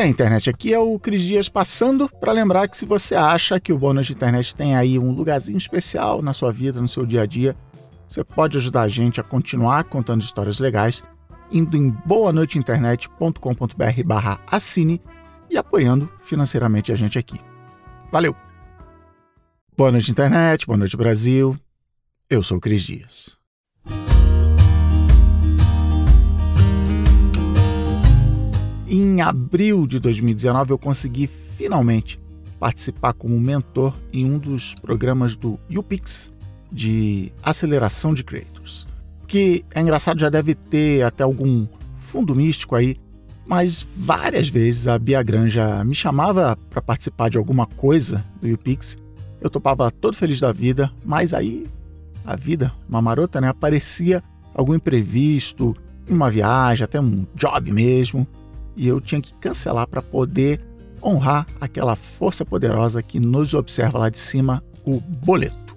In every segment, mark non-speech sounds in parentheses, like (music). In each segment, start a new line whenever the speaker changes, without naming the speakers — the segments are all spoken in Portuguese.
aí, internet? Aqui é o Cris Dias passando para lembrar que se você acha que o bônus de internet tem aí um lugarzinho especial na sua vida, no seu dia a dia, você pode ajudar a gente a continuar contando histórias legais indo em boanoiteinternet.com.br barra assine e apoiando financeiramente a gente aqui. Valeu! Boa noite, internet, boa noite, Brasil. Eu sou o Cris Dias. Em abril de 2019, eu consegui finalmente participar como mentor em um dos programas do UPix de aceleração de creators. Que é engraçado, já deve ter até algum fundo místico aí, mas várias vezes a Bia Granja me chamava para participar de alguma coisa do UPix. Eu topava todo feliz da vida, mas aí a vida, uma marota, né? Aparecia algum imprevisto, uma viagem, até um job mesmo e eu tinha que cancelar para poder honrar aquela força poderosa que nos observa lá de cima, o boleto.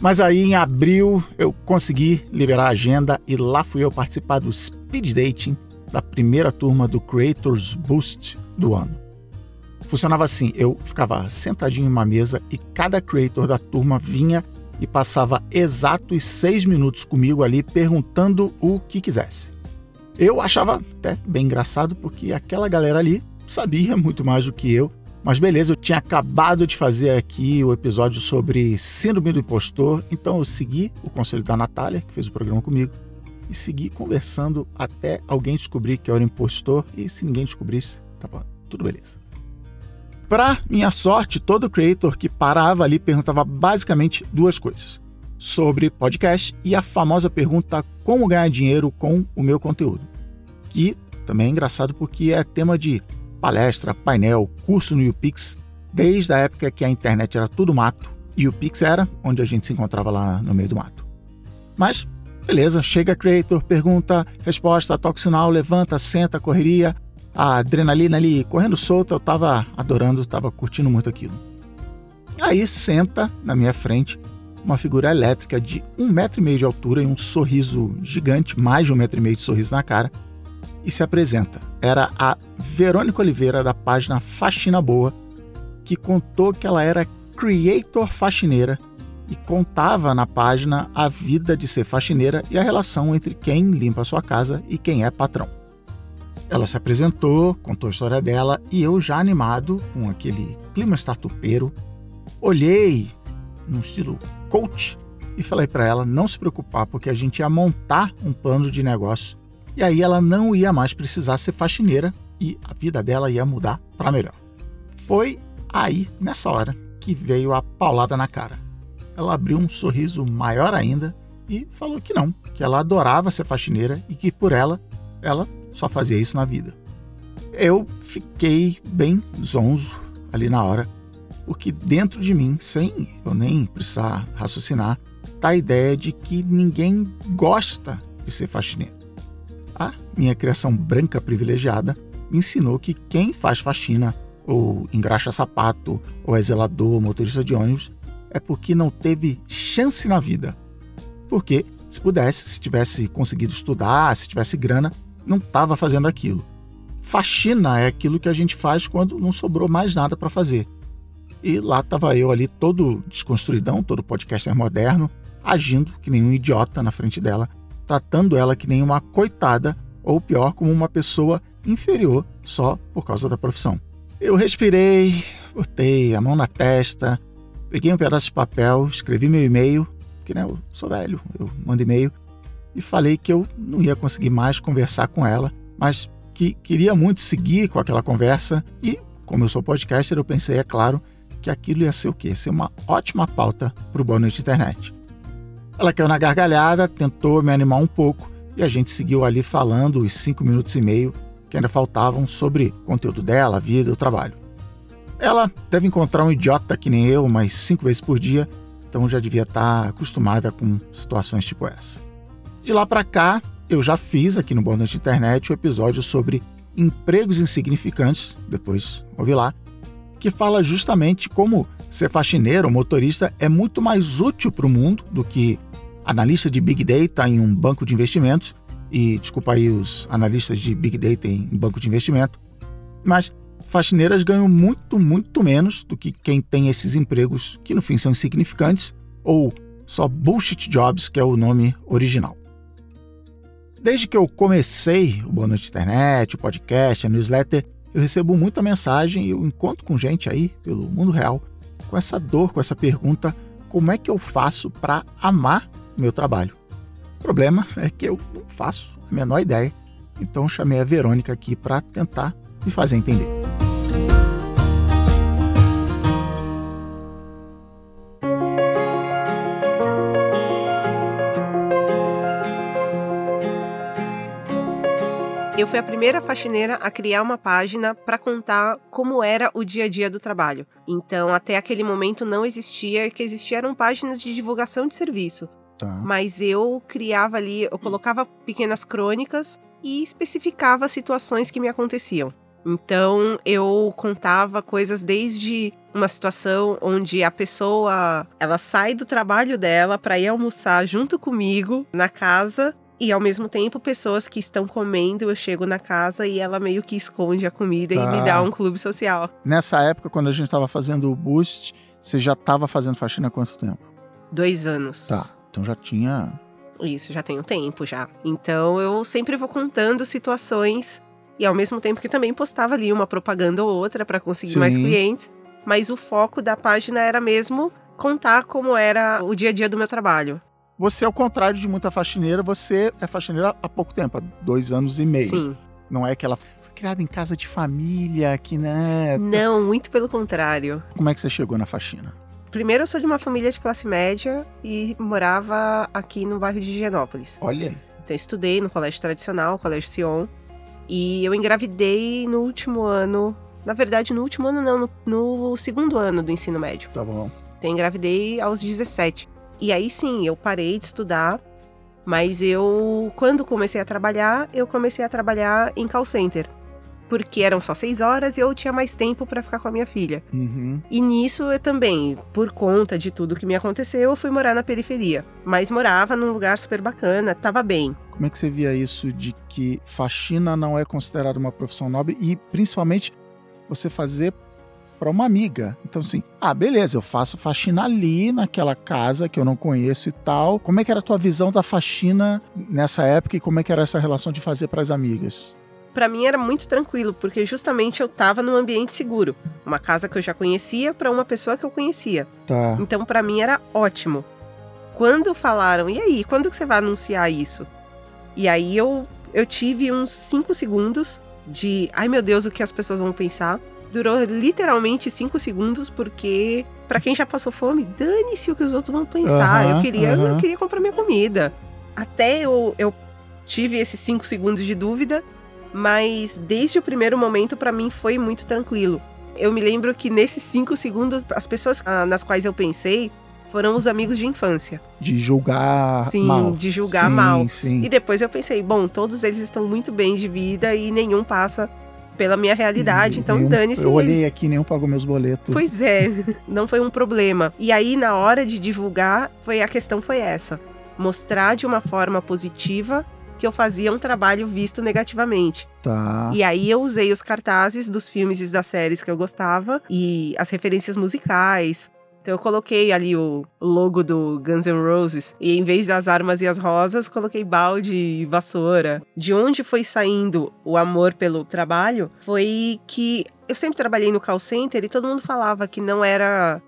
Mas aí em abril eu consegui liberar a agenda e lá fui eu participar do speed dating da primeira turma do Creators Boost do ano. Funcionava assim: eu ficava sentadinho em uma mesa e cada creator da turma vinha e passava exatos seis minutos comigo ali perguntando o que quisesse. Eu achava até bem engraçado porque aquela galera ali sabia (laughs) muito mais do que eu. Mas beleza, eu tinha acabado de fazer aqui o episódio sobre Síndrome do Impostor, então eu segui o conselho da Natália, que fez o programa comigo, e segui conversando até alguém descobrir que eu era impostor, e se ninguém descobrisse, tava tudo beleza. Para minha sorte, todo creator que parava ali perguntava basicamente duas coisas sobre podcast e a famosa pergunta como ganhar dinheiro com o meu conteúdo. Que também é engraçado porque é tema de palestra, painel, curso no UPix, desde a época que a internet era tudo mato e o Pix era onde a gente se encontrava lá no meio do mato. Mas, beleza, chega creator, pergunta, resposta, toque sinal, levanta, senta, correria, a adrenalina ali correndo solta, eu tava adorando, tava curtindo muito aquilo. Aí senta na minha frente uma figura elétrica de um metro e meio de altura e um sorriso gigante, mais de um metro e meio de sorriso na cara, e se apresenta. Era a Verônica Oliveira, da página Faxina Boa, que contou que ela era creator faxineira e contava na página a vida de ser faxineira e a relação entre quem limpa a sua casa e quem é patrão. Ela se apresentou, contou a história dela e eu, já animado, com aquele clima startupeiro, olhei num estilo coach e falei para ela não se preocupar porque a gente ia montar um plano de negócio e aí ela não ia mais precisar ser faxineira e a vida dela ia mudar para melhor. Foi aí, nessa hora, que veio a paulada na cara. Ela abriu um sorriso maior ainda e falou que não, que ela adorava ser faxineira e que por ela, ela só fazia isso na vida. Eu fiquei bem zonzo ali na hora porque dentro de mim, sem eu nem precisar raciocinar, está a ideia de que ninguém gosta de ser faxineiro. A minha criação branca privilegiada me ensinou que quem faz faxina, ou engraxa sapato, ou é zelador, motorista de ônibus, é porque não teve chance na vida. Porque, se pudesse, se tivesse conseguido estudar, se tivesse grana, não estava fazendo aquilo. Faxina é aquilo que a gente faz quando não sobrou mais nada para fazer. E lá estava eu ali, todo desconstruidão, todo podcaster moderno, agindo que nem um idiota na frente dela, tratando ela que nem uma coitada, ou pior, como uma pessoa inferior só por causa da profissão. Eu respirei, botei a mão na testa, peguei um pedaço de papel, escrevi meu e-mail, porque né, eu sou velho, eu mando e-mail, e falei que eu não ia conseguir mais conversar com ela, mas que queria muito seguir com aquela conversa e, como eu sou podcaster, eu pensei, é claro, que aquilo ia ser o quê? Ser uma ótima pauta para o Boa Noite Internet. Ela caiu na gargalhada, tentou me animar um pouco e a gente seguiu ali falando os cinco minutos e meio que ainda faltavam sobre o conteúdo dela, a vida o trabalho. Ela deve encontrar um idiota que nem eu umas cinco vezes por dia, então já devia estar acostumada com situações tipo essa. De lá para cá, eu já fiz aqui no Boa Noite Internet o um episódio sobre empregos insignificantes, depois ouvi lá, que fala justamente como ser faxineiro motorista é muito mais útil para o mundo do que analista de Big Data em um banco de investimentos. E desculpa aí os analistas de Big Data em banco de investimento. Mas faxineiras ganham muito, muito menos do que quem tem esses empregos que no fim são insignificantes ou só bullshit jobs, que é o nome original. Desde que eu comecei o Boa Noite Internet, o podcast, a newsletter, eu recebo muita mensagem e eu encontro com gente aí pelo mundo real com essa dor, com essa pergunta: como é que eu faço para amar meu trabalho? O problema é que eu não faço a menor ideia. Então chamei a Verônica aqui para tentar me fazer entender.
Eu fui a primeira faxineira a criar uma página para contar como era o dia a dia do trabalho. Então, até aquele momento não existia, que existiam páginas de divulgação de serviço. Tá. Mas eu criava ali, eu colocava pequenas crônicas e especificava situações que me aconteciam. Então, eu contava coisas desde uma situação onde a pessoa, ela sai do trabalho dela para ir almoçar junto comigo na casa e ao mesmo tempo, pessoas que estão comendo, eu chego na casa e ela meio que esconde a comida tá. e me tá. dá um clube social.
Nessa época, quando a gente estava fazendo o boost, você já estava fazendo faxina há quanto tempo?
Dois anos.
Tá. Então já tinha.
Isso, já tem um tempo já. Então eu sempre vou contando situações e ao mesmo tempo que também postava ali uma propaganda ou outra para conseguir Sim. mais clientes, mas o foco da página era mesmo contar como era o dia a dia do meu trabalho.
Você, ao contrário de muita faxineira, você é faxineira há pouco tempo, há dois anos e meio.
Sim.
Não é que ela foi criada em casa de família, que né.
Não, muito pelo contrário.
Como é que você chegou na faxina?
Primeiro, eu sou de uma família de classe média e morava aqui no bairro de Higienópolis.
Olha.
Então, estudei no colégio tradicional, colégio Sion. E eu engravidei no último ano. Na verdade, no último ano, não, no, no segundo ano do ensino médio.
Tá bom.
Então, engravidei aos 17. E aí sim, eu parei de estudar, mas eu, quando comecei a trabalhar, eu comecei a trabalhar em call center. Porque eram só seis horas e eu tinha mais tempo para ficar com a minha filha.
Uhum.
E nisso eu também, por conta de tudo que me aconteceu, eu fui morar na periferia. Mas morava num lugar super bacana, tava bem.
Como é que você via isso de que faxina não é considerada uma profissão nobre e principalmente você fazer para uma amiga. Então, assim, ah, beleza, eu faço faxina ali naquela casa que eu não conheço e tal. Como é que era a tua visão da faxina nessa época e como é que era essa relação de fazer para as amigas?
Para mim era muito tranquilo, porque justamente eu estava num ambiente seguro, uma casa que eu já conhecia para uma pessoa que eu conhecia.
Tá.
Então para mim era ótimo. Quando falaram, e aí, quando que você vai anunciar isso? E aí eu eu tive uns 5 segundos de, ai meu Deus, o que as pessoas vão pensar? Durou literalmente cinco segundos, porque para quem já passou fome, dane-se o que os outros vão pensar. Uhum, eu, queria, uhum. eu queria comprar minha comida. Até eu, eu tive esses cinco segundos de dúvida, mas desde o primeiro momento, para mim, foi muito tranquilo. Eu me lembro que nesses cinco segundos, as pessoas ah, nas quais eu pensei foram os amigos de infância.
De julgar
sim,
mal.
de julgar
sim,
mal.
Sim.
E depois eu pensei, bom, todos eles estão muito bem de vida e nenhum passa pela minha realidade, então dane-se.
Eu olhei aqui, nenhum pagou meus boletos.
Pois é, (laughs) não foi um problema. E aí, na hora de divulgar, foi a questão foi essa: mostrar de uma forma positiva que eu fazia um trabalho visto negativamente.
Tá.
E aí eu usei os cartazes dos filmes e das séries que eu gostava e as referências musicais, então eu coloquei ali o logo do Guns N' Roses e em vez das armas e as rosas, coloquei balde e vassoura. De onde foi saindo o amor pelo trabalho foi que eu sempre trabalhei no call center e todo mundo falava que não era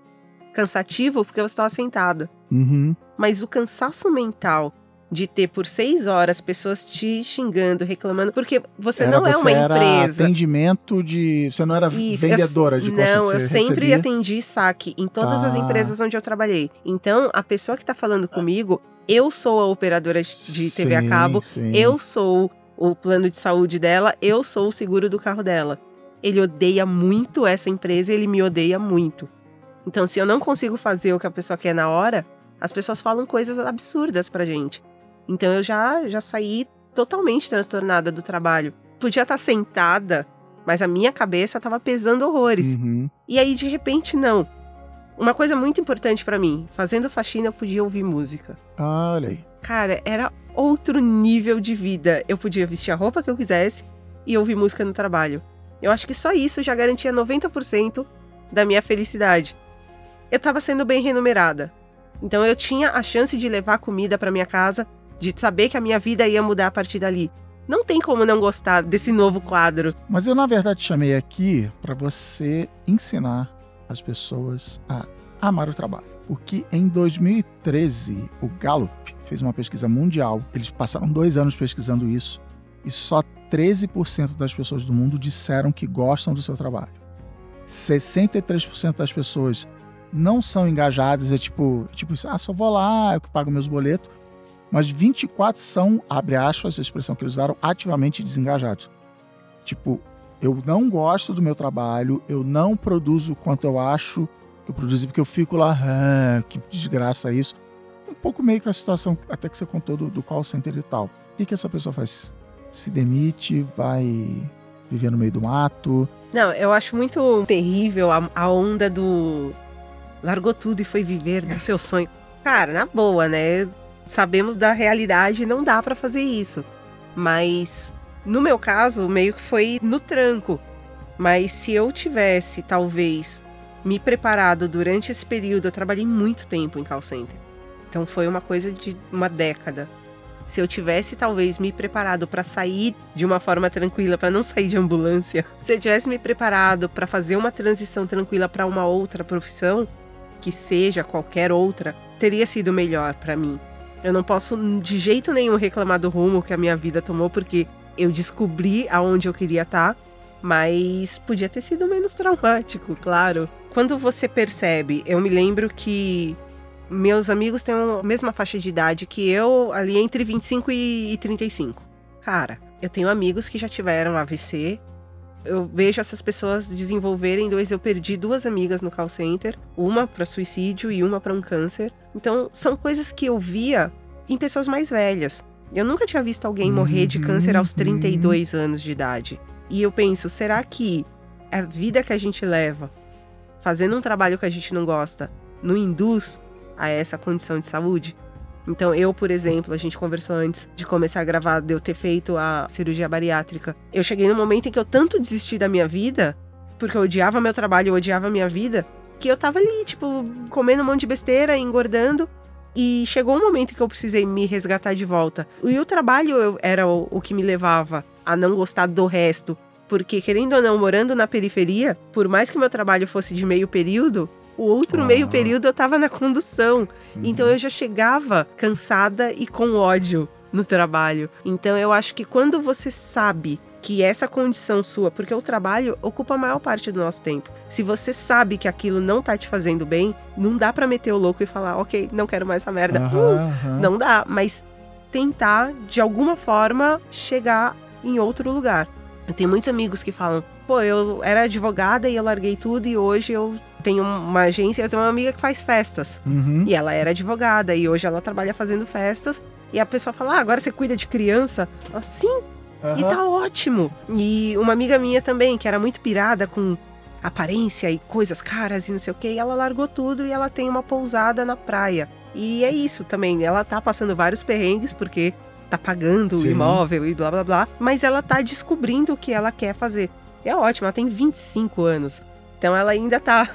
cansativo porque eu estava sentada.
Uhum.
Mas o cansaço mental de ter por seis horas pessoas te xingando, reclamando, porque você
era,
não é uma
era
empresa.
atendimento de. Você não era Isso, vendedora eu, de
Não, eu sempre
recebia?
atendi saque em todas as empresas onde eu trabalhei. Então, a pessoa que está falando comigo, eu sou a operadora de TV sim, a cabo,
sim.
eu sou o plano de saúde dela, eu sou o seguro do carro dela. Ele odeia muito essa empresa e ele me odeia muito. Então, se eu não consigo fazer o que a pessoa quer na hora, as pessoas falam coisas absurdas pra gente. Então eu já, já saí totalmente transtornada do trabalho. Podia estar sentada, mas a minha cabeça estava pesando horrores.
Uhum.
E aí, de repente, não. Uma coisa muito importante para mim, fazendo faxina eu podia ouvir música.
Ah, olha aí.
Cara, era outro nível de vida. Eu podia vestir a roupa que eu quisesse e ouvir música no trabalho. Eu acho que só isso já garantia 90% da minha felicidade. Eu estava sendo bem remunerada. Então eu tinha a chance de levar comida para minha casa, de saber que a minha vida ia mudar a partir dali. Não tem como não gostar desse novo quadro.
Mas eu na verdade chamei aqui para você ensinar as pessoas a amar o trabalho. Porque em 2013 o Gallup fez uma pesquisa mundial. Eles passaram dois anos pesquisando isso e só 13% das pessoas do mundo disseram que gostam do seu trabalho. 63% das pessoas não são engajadas, é tipo, tipo, ah, só vou lá, eu que pago meus boletos. Mas 24 são, abre aspas, a expressão que eles usaram, ativamente desengajados. Tipo, eu não gosto do meu trabalho, eu não produzo quanto eu acho que eu produzi, porque eu fico lá, ah, que desgraça isso. Um pouco meio com a situação até que você contou do, do call center e tal. O que, que essa pessoa faz? Se demite, vai viver no meio do mato?
Não, eu acho muito terrível a, a onda do largou tudo e foi viver do seu sonho. Cara, na boa, né? Sabemos da realidade, não dá para fazer isso. Mas no meu caso, meio que foi no tranco. Mas se eu tivesse, talvez, me preparado durante esse período, eu trabalhei muito tempo em call center. Então foi uma coisa de uma década. Se eu tivesse talvez me preparado para sair de uma forma tranquila, para não sair de ambulância, (laughs) se eu tivesse me preparado para fazer uma transição tranquila para uma outra profissão, que seja qualquer outra, teria sido melhor para mim. Eu não posso de jeito nenhum reclamar do rumo que a minha vida tomou, porque eu descobri aonde eu queria estar, tá, mas podia ter sido menos traumático, claro. Quando você percebe, eu me lembro que meus amigos têm a mesma faixa de idade que eu, ali entre 25 e 35. Cara, eu tenho amigos que já tiveram AVC, eu vejo essas pessoas desenvolverem dois. Eu perdi duas amigas no call center, uma para suicídio e uma para um câncer. Então, são coisas que eu via em pessoas mais velhas. Eu nunca tinha visto alguém morrer de câncer aos 32 uhum. anos de idade. E eu penso, será que a vida que a gente leva, fazendo um trabalho que a gente não gosta, não induz a essa condição de saúde? Então, eu, por exemplo, a gente conversou antes de começar a gravar, de eu ter feito a cirurgia bariátrica. Eu cheguei no momento em que eu tanto desisti da minha vida, porque eu odiava meu trabalho, eu odiava minha vida, que eu tava ali, tipo, comendo um monte de besteira, engordando. E chegou um momento em que eu precisei me resgatar de volta. E o trabalho era o, o que me levava a não gostar do resto. Porque, querendo ou não, morando na periferia, por mais que meu trabalho fosse de meio período, o outro ah. meio período eu tava na condução. Uhum. Então eu já chegava cansada e com ódio no trabalho. Então eu acho que quando você sabe que essa condição sua, porque o trabalho ocupa a maior parte do nosso tempo. Se você sabe que aquilo não tá te fazendo bem, não dá para meter o louco e falar, ok, não quero mais essa merda. Uhum, uh, Não dá, mas tentar de alguma forma chegar em outro lugar. Eu tenho muitos amigos que falam, pô, eu era advogada e eu larguei tudo e hoje eu tenho uma agência, eu tenho uma amiga que faz festas. Uhum. E ela era advogada e hoje ela trabalha fazendo festas. E a pessoa fala, ah, agora você cuida de criança? Sim. Uhum. E tá ótimo. E uma amiga minha também, que era muito pirada com aparência e coisas caras e não sei o que, e ela largou tudo e ela tem uma pousada na praia. E é isso também, ela tá passando vários perrengues porque tá pagando Sim. o imóvel e blá blá blá, mas ela tá descobrindo o que ela quer fazer. é ótimo, ela tem 25 anos. Então ela ainda tá.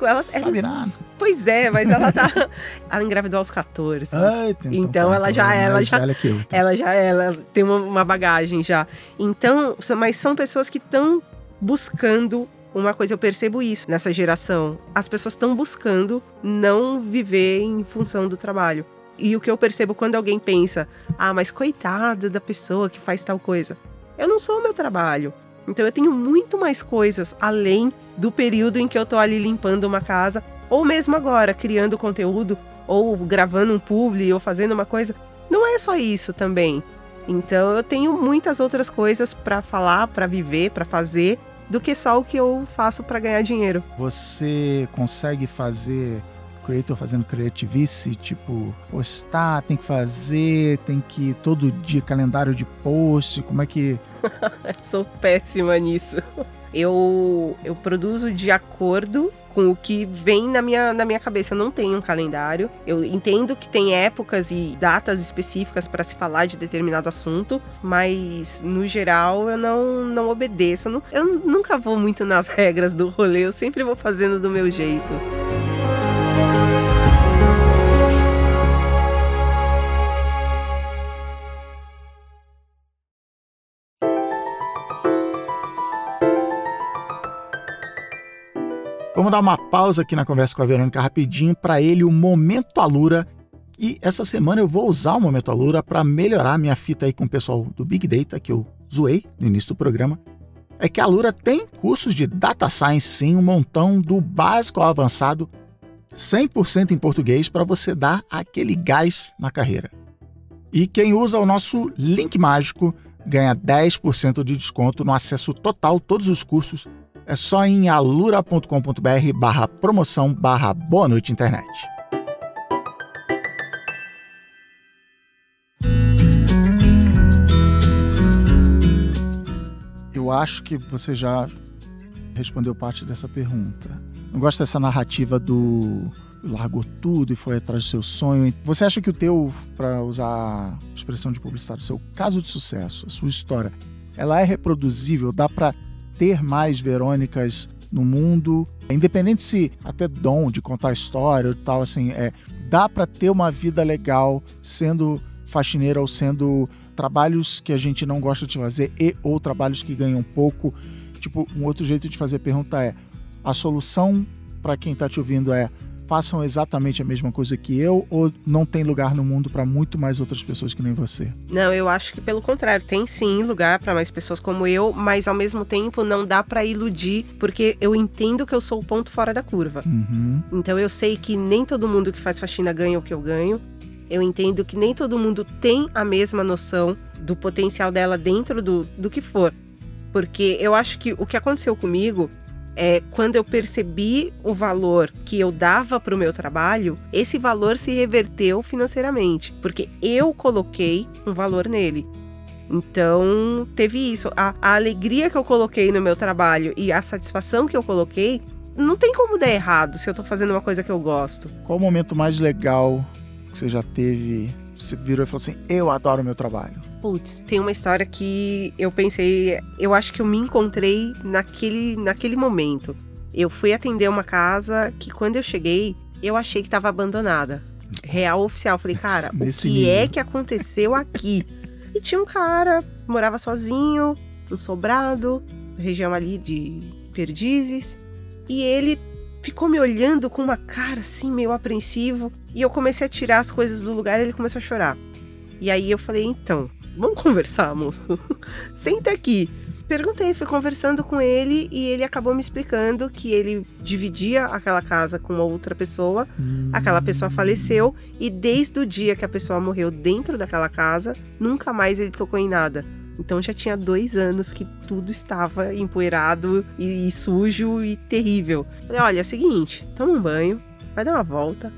Ela,
Sabe nada.
Pois é, mas ela tá. (laughs) ela engravidou aos 14. Ai, então, então tá, ela já ela já eu, tá. ela já ela tem uma, uma bagagem já. Então, mas são pessoas que estão buscando uma coisa, eu percebo isso nessa geração. As pessoas estão buscando não viver em função do trabalho. E o que eu percebo quando alguém pensa, ah, mas coitada da pessoa que faz tal coisa. Eu não sou o meu trabalho. Então eu tenho muito mais coisas além do período em que eu tô ali limpando uma casa, ou mesmo agora, criando conteúdo, ou gravando um publi, ou fazendo uma coisa. Não é só isso também. Então eu tenho muitas outras coisas para falar, para viver, para fazer, do que só o que eu faço para ganhar dinheiro.
Você consegue fazer creator fazendo creativice, tipo, postar, tem que fazer, tem que todo dia calendário de post, como é que. (laughs)
Sou péssima nisso. Eu, eu produzo de acordo com o que vem na minha, na minha cabeça. Eu não tenho um calendário. Eu entendo que tem épocas e datas específicas para se falar de determinado assunto, mas no geral eu não, não obedeço. Eu, não, eu nunca vou muito nas (laughs) regras do rolê, eu sempre vou fazendo do meu jeito.
Vamos dar uma pausa aqui na conversa com a Verônica rapidinho para ele o Momento Alura. E essa semana eu vou usar o Momento Alura para melhorar minha fita aí com o pessoal do Big Data que eu zoei no início do programa. É que a Alura tem cursos de Data Science, sim, um montão do básico ao avançado, 100% em português para você dar aquele gás na carreira. E quem usa o nosso link mágico ganha 10% de desconto no acesso total todos os cursos é só em alura.com.br barra promoção barra boa noite internet. Eu acho que você já respondeu parte dessa pergunta. Não gosto dessa narrativa do largou tudo e foi atrás do seu sonho. Você acha que o teu, para usar a expressão de publicitário, seu caso de sucesso, a sua história, ela é reproduzível? Dá para ter mais Verônicas no mundo, independente se até dom de contar história ou tal, assim, é, dá para ter uma vida legal sendo faxineira ou sendo trabalhos que a gente não gosta de fazer e ou trabalhos que ganham pouco. Tipo, um outro jeito de fazer pergunta é: a solução para quem está te ouvindo é façam exatamente a mesma coisa que eu ou não tem lugar no mundo para muito mais outras pessoas que nem você?
Não, eu acho que pelo contrário, tem sim lugar para mais pessoas como eu, mas ao mesmo tempo não dá para iludir, porque eu entendo que eu sou o ponto fora da curva.
Uhum.
Então eu sei que nem todo mundo que faz faxina ganha o que eu ganho. Eu entendo que nem todo mundo tem a mesma noção do potencial dela dentro do, do que for. Porque eu acho que o que aconteceu comigo é, quando eu percebi o valor que eu dava para o meu trabalho, esse valor se reverteu financeiramente, porque eu coloquei um valor nele. Então, teve isso. A, a alegria que eu coloquei no meu trabalho e a satisfação que eu coloquei, não tem como dar errado se eu estou fazendo uma coisa que eu gosto.
Qual o momento mais legal que você já teve você virou e falou assim: Eu adoro meu trabalho?
Putz, tem uma história que eu pensei, eu acho que eu me encontrei naquele, naquele momento. Eu fui atender uma casa que quando eu cheguei, eu achei que estava abandonada. Real oficial. Falei, (laughs) cara, o que nível. é que aconteceu aqui? E tinha um cara, morava sozinho, um sobrado, região ali de Perdizes. E ele ficou me olhando com uma cara assim, meio apreensivo. E eu comecei a tirar as coisas do lugar e ele começou a chorar. E aí eu falei: então, vamos conversar, moço? (laughs) Senta aqui. Perguntei, fui conversando com ele e ele acabou me explicando que ele dividia aquela casa com uma outra pessoa, hum. aquela pessoa faleceu e desde o dia que a pessoa morreu dentro daquela casa, nunca mais ele tocou em nada. Então já tinha dois anos que tudo estava empoeirado e, e sujo e terrível. Falei, olha, é o seguinte, toma um banho, vai dar uma volta,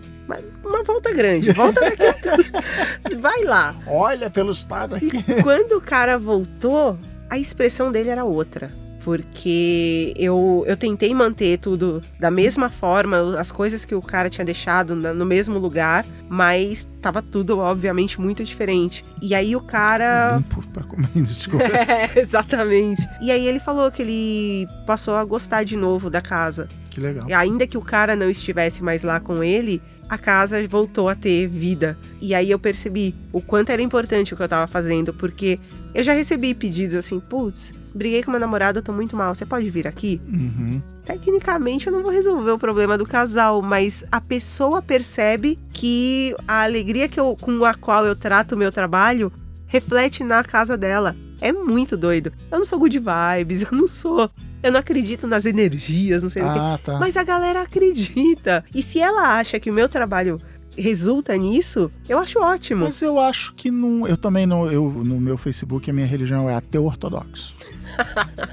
uma volta grande, volta daqui. (laughs) vai lá.
Olha pelo estado aqui.
E quando o cara voltou, a expressão dele era outra porque eu, eu tentei manter tudo da mesma forma, as coisas que o cara tinha deixado no mesmo lugar, mas tava tudo, obviamente, muito diferente. E aí o cara.
Limpo pra comer, (laughs) desculpa. (laughs)
é, exatamente. E aí ele falou que ele passou a gostar de novo da casa.
Que legal. E
ainda que o cara não estivesse mais lá com ele, a casa voltou a ter vida. E aí eu percebi o quanto era importante o que eu tava fazendo, porque eu já recebi pedidos assim, putz, briguei com meu namorado, eu tô muito mal, você pode vir aqui?
Uhum.
Tecnicamente eu não vou resolver o problema do casal, mas a pessoa percebe que a alegria que eu, com a qual eu trato o meu trabalho reflete na casa dela. É muito doido. Eu não sou good vibes, (laughs) eu não sou. Eu não acredito nas energias, não sei ah, o quê. Tá. Mas a galera acredita. E se ela acha que o meu trabalho resulta nisso, eu acho ótimo.
Mas eu acho que não. Eu também não. Eu, no meu Facebook, a minha religião é ateu ortodoxo.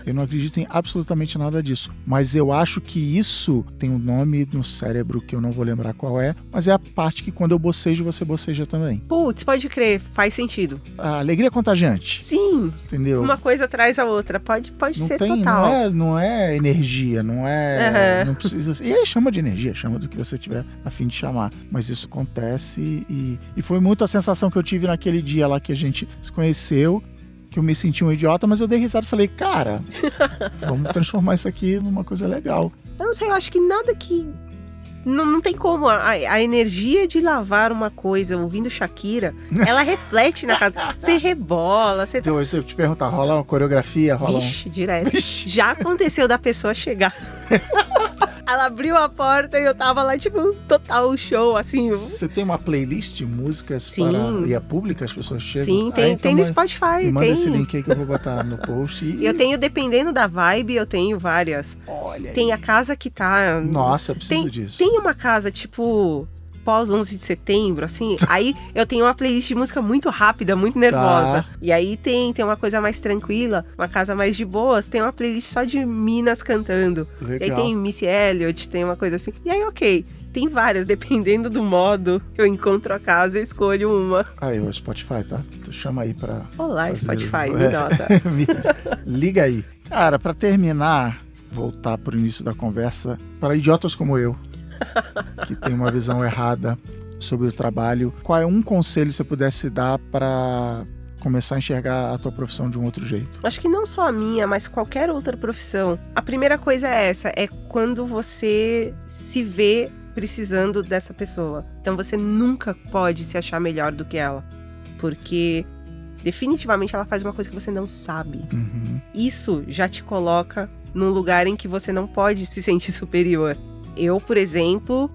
Eu não acredito em absolutamente nada disso. Mas eu acho que isso tem um nome no cérebro que eu não vou lembrar qual é, mas é a parte que quando eu bocejo, você boceja também.
Putz, pode crer, faz sentido.
A alegria é contagiante.
Sim.
Entendeu?
Uma coisa traz a outra. Pode, pode
não
ser
tem,
total.
Não é, não é energia, não é. Uhum. Não precisa. E aí chama de energia, chama do que você tiver a fim de chamar. Mas isso acontece e, e foi muito a sensação que eu tive naquele dia lá que a gente se conheceu que eu me senti um idiota, mas eu dei risada e falei, cara, vamos transformar isso aqui numa coisa legal.
Eu não sei, eu acho que nada que. Não, não tem como. A, a energia de lavar uma coisa ouvindo Shakira, ela (laughs) reflete na casa. Você rebola, você.
Então, se eu te perguntar, rola uma coreografia? Rola
Vixe,
um...
direto. Vixe. Já aconteceu da pessoa chegar. (laughs) Ela abriu a porta e eu tava lá, tipo, total show, assim.
Você tem uma playlist de músicas Sim. para via pública? As pessoas chegam?
Sim, tem, ah, então tem no Spotify.
Me manda
tem.
esse link aí que eu vou botar no post.
E... Eu tenho, dependendo da vibe, eu tenho várias.
Olha
Tem
aí.
a casa que tá...
Nossa, eu preciso
tem,
disso.
Tem uma casa, tipo pós 11 de setembro, assim, (laughs) aí eu tenho uma playlist de música muito rápida, muito nervosa. Tá. E aí tem, tem uma coisa mais tranquila, uma casa mais de boas, tem uma playlist só de minas cantando.
Legal.
E aí tem Missy Elliott, tem uma coisa assim. E aí, ok. Tem várias, (laughs) dependendo do modo que eu encontro a casa, eu escolho uma.
Aí, o Spotify, tá? Chama aí pra.
Olá. Spotify, (laughs) me nota.
Liga aí. Cara, para terminar, voltar pro início da conversa, para idiotas como eu, que tem uma visão errada sobre o trabalho. Qual é um conselho que você pudesse dar para começar a enxergar a tua profissão de um outro jeito?
Acho que não só a minha, mas qualquer outra profissão. A primeira coisa é essa, é quando você se vê precisando dessa pessoa. Então você nunca pode se achar melhor do que ela, porque definitivamente ela faz uma coisa que você não sabe.
Uhum.
Isso já te coloca num lugar em que você não pode se sentir (laughs) superior. Eu, por exemplo,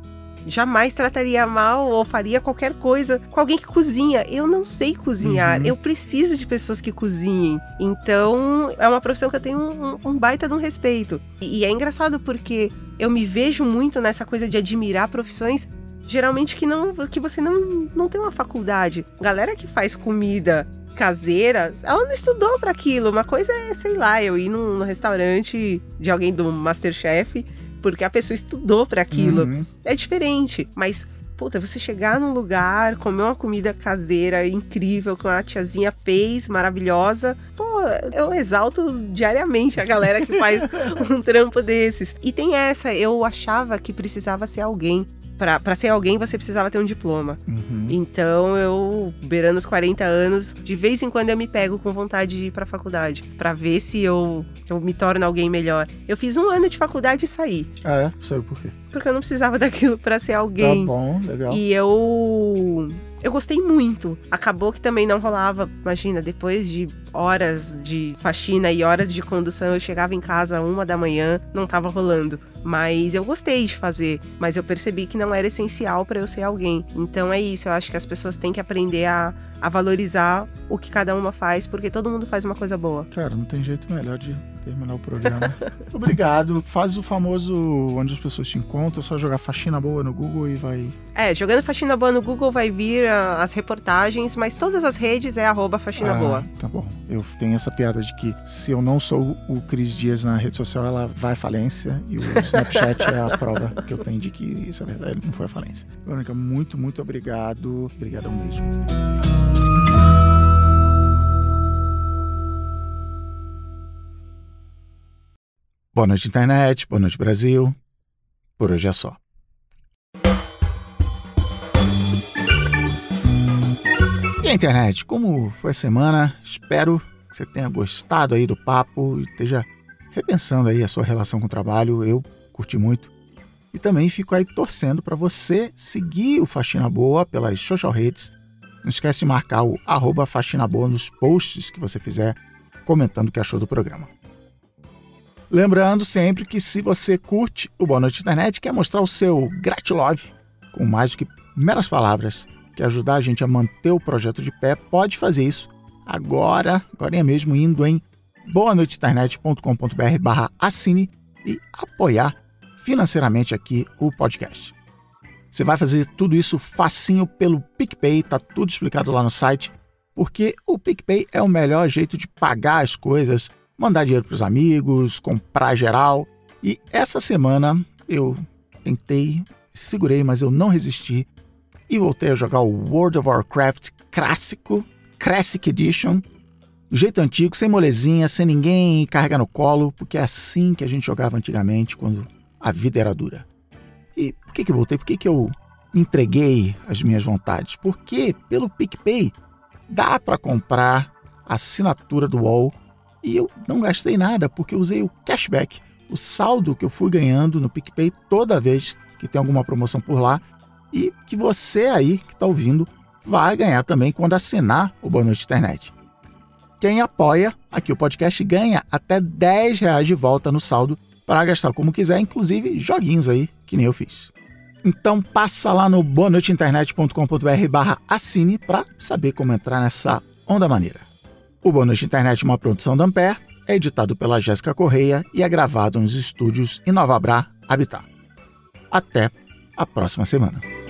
jamais trataria mal ou faria qualquer coisa com alguém que cozinha. Eu não sei cozinhar. Uhum. Eu preciso de pessoas que cozinhem. Então, é uma profissão que eu tenho um, um baita de um respeito. E, e é engraçado porque eu me vejo muito nessa coisa de admirar profissões geralmente que não que você não, não tem uma faculdade. Galera que faz comida caseira, ela não estudou para aquilo. Uma coisa é, sei lá, eu ir num, num restaurante de alguém do Masterchef porque a pessoa estudou para aquilo. Uhum. É diferente, mas puta, você chegar num lugar, comer uma comida caseira incrível que uma tiazinha fez, maravilhosa, pô, eu exalto diariamente a galera que faz (laughs) um trampo desses. E tem essa, eu achava que precisava ser alguém para ser alguém você precisava ter um diploma.
Uhum.
Então eu, beirando os 40 anos, de vez em quando eu me pego com vontade de ir pra faculdade, para ver se eu, eu me torno alguém melhor. Eu fiz um ano de faculdade e saí.
Ah, é? Sabe por quê?
Porque eu não precisava (laughs) daquilo para ser alguém.
Tá bom, legal.
E eu eu gostei muito. Acabou que também não rolava, imagina, depois de horas de faxina e horas de condução, eu chegava em casa uma da manhã, não tava rolando. Mas eu gostei de fazer, mas eu percebi que não era essencial para eu ser alguém. Então é isso, eu acho que as pessoas têm que aprender a, a valorizar o que cada uma faz, porque todo mundo faz uma coisa boa.
Cara, não tem jeito melhor de terminar o programa. (laughs) Obrigado. Faz o famoso onde as pessoas te encontram, é só jogar faxina boa no Google e vai.
É, jogando faxina boa no Google vai vir uh, as reportagens, mas todas as redes é arroba faxina
ah,
boa.
Tá bom. Eu tenho essa piada de que se eu não sou o Cris Dias na rede social, ela vai à falência. E o (laughs) Snapchat é a prova que eu tenho de que isso é verdade, não foi à falência. Verônica, muito, muito obrigado. Obrigadão mesmo. Boa noite, internet. Boa noite, Brasil. Por hoje é só. E a internet, como foi a semana? Espero que você tenha gostado aí do papo e esteja repensando aí a sua relação com o trabalho. Eu curti muito. E também fico aí torcendo para você seguir o Faxina Boa pelas social redes. Não esquece de marcar o arroba Faxina Boa nos posts que você fizer comentando o que achou do programa. Lembrando sempre que se você curte o Boa Noite Internet, quer mostrar o seu gratilove com mais do que meras palavras, quer ajudar a gente a manter o projeto de pé, pode fazer isso agora, agora é mesmo indo em boanoiteinternet.com.br barra assine e apoiar financeiramente aqui o podcast. Você vai fazer tudo isso facinho pelo PicPay, tá tudo explicado lá no site, porque o PicPay é o melhor jeito de pagar as coisas mandar dinheiro para os amigos, comprar geral. E essa semana eu tentei, segurei, mas eu não resisti e voltei a jogar o World of Warcraft clássico, Classic Edition, do jeito antigo, sem molezinha, sem ninguém carregar no colo, porque é assim que a gente jogava antigamente, quando a vida era dura. E por que, que eu voltei? Por que, que eu entreguei às minhas vontades? Porque pelo PicPay dá para comprar a assinatura do UOL e eu não gastei nada porque eu usei o cashback, o saldo que eu fui ganhando no PicPay toda vez que tem alguma promoção por lá e que você aí que está ouvindo vai ganhar também quando assinar o Boa Noite Internet. Quem apoia aqui o podcast ganha até 10 reais de volta no saldo para gastar como quiser, inclusive joguinhos aí, que nem eu fiz. Então passa lá no boanoiteinternet.com.br barra assine para saber como entrar nessa onda maneira. O Boa Noite Internet é uma produção da Ampere, é editado pela Jéssica Correia e é gravado nos estúdios em Nova Bra, Habitat. Até a próxima semana.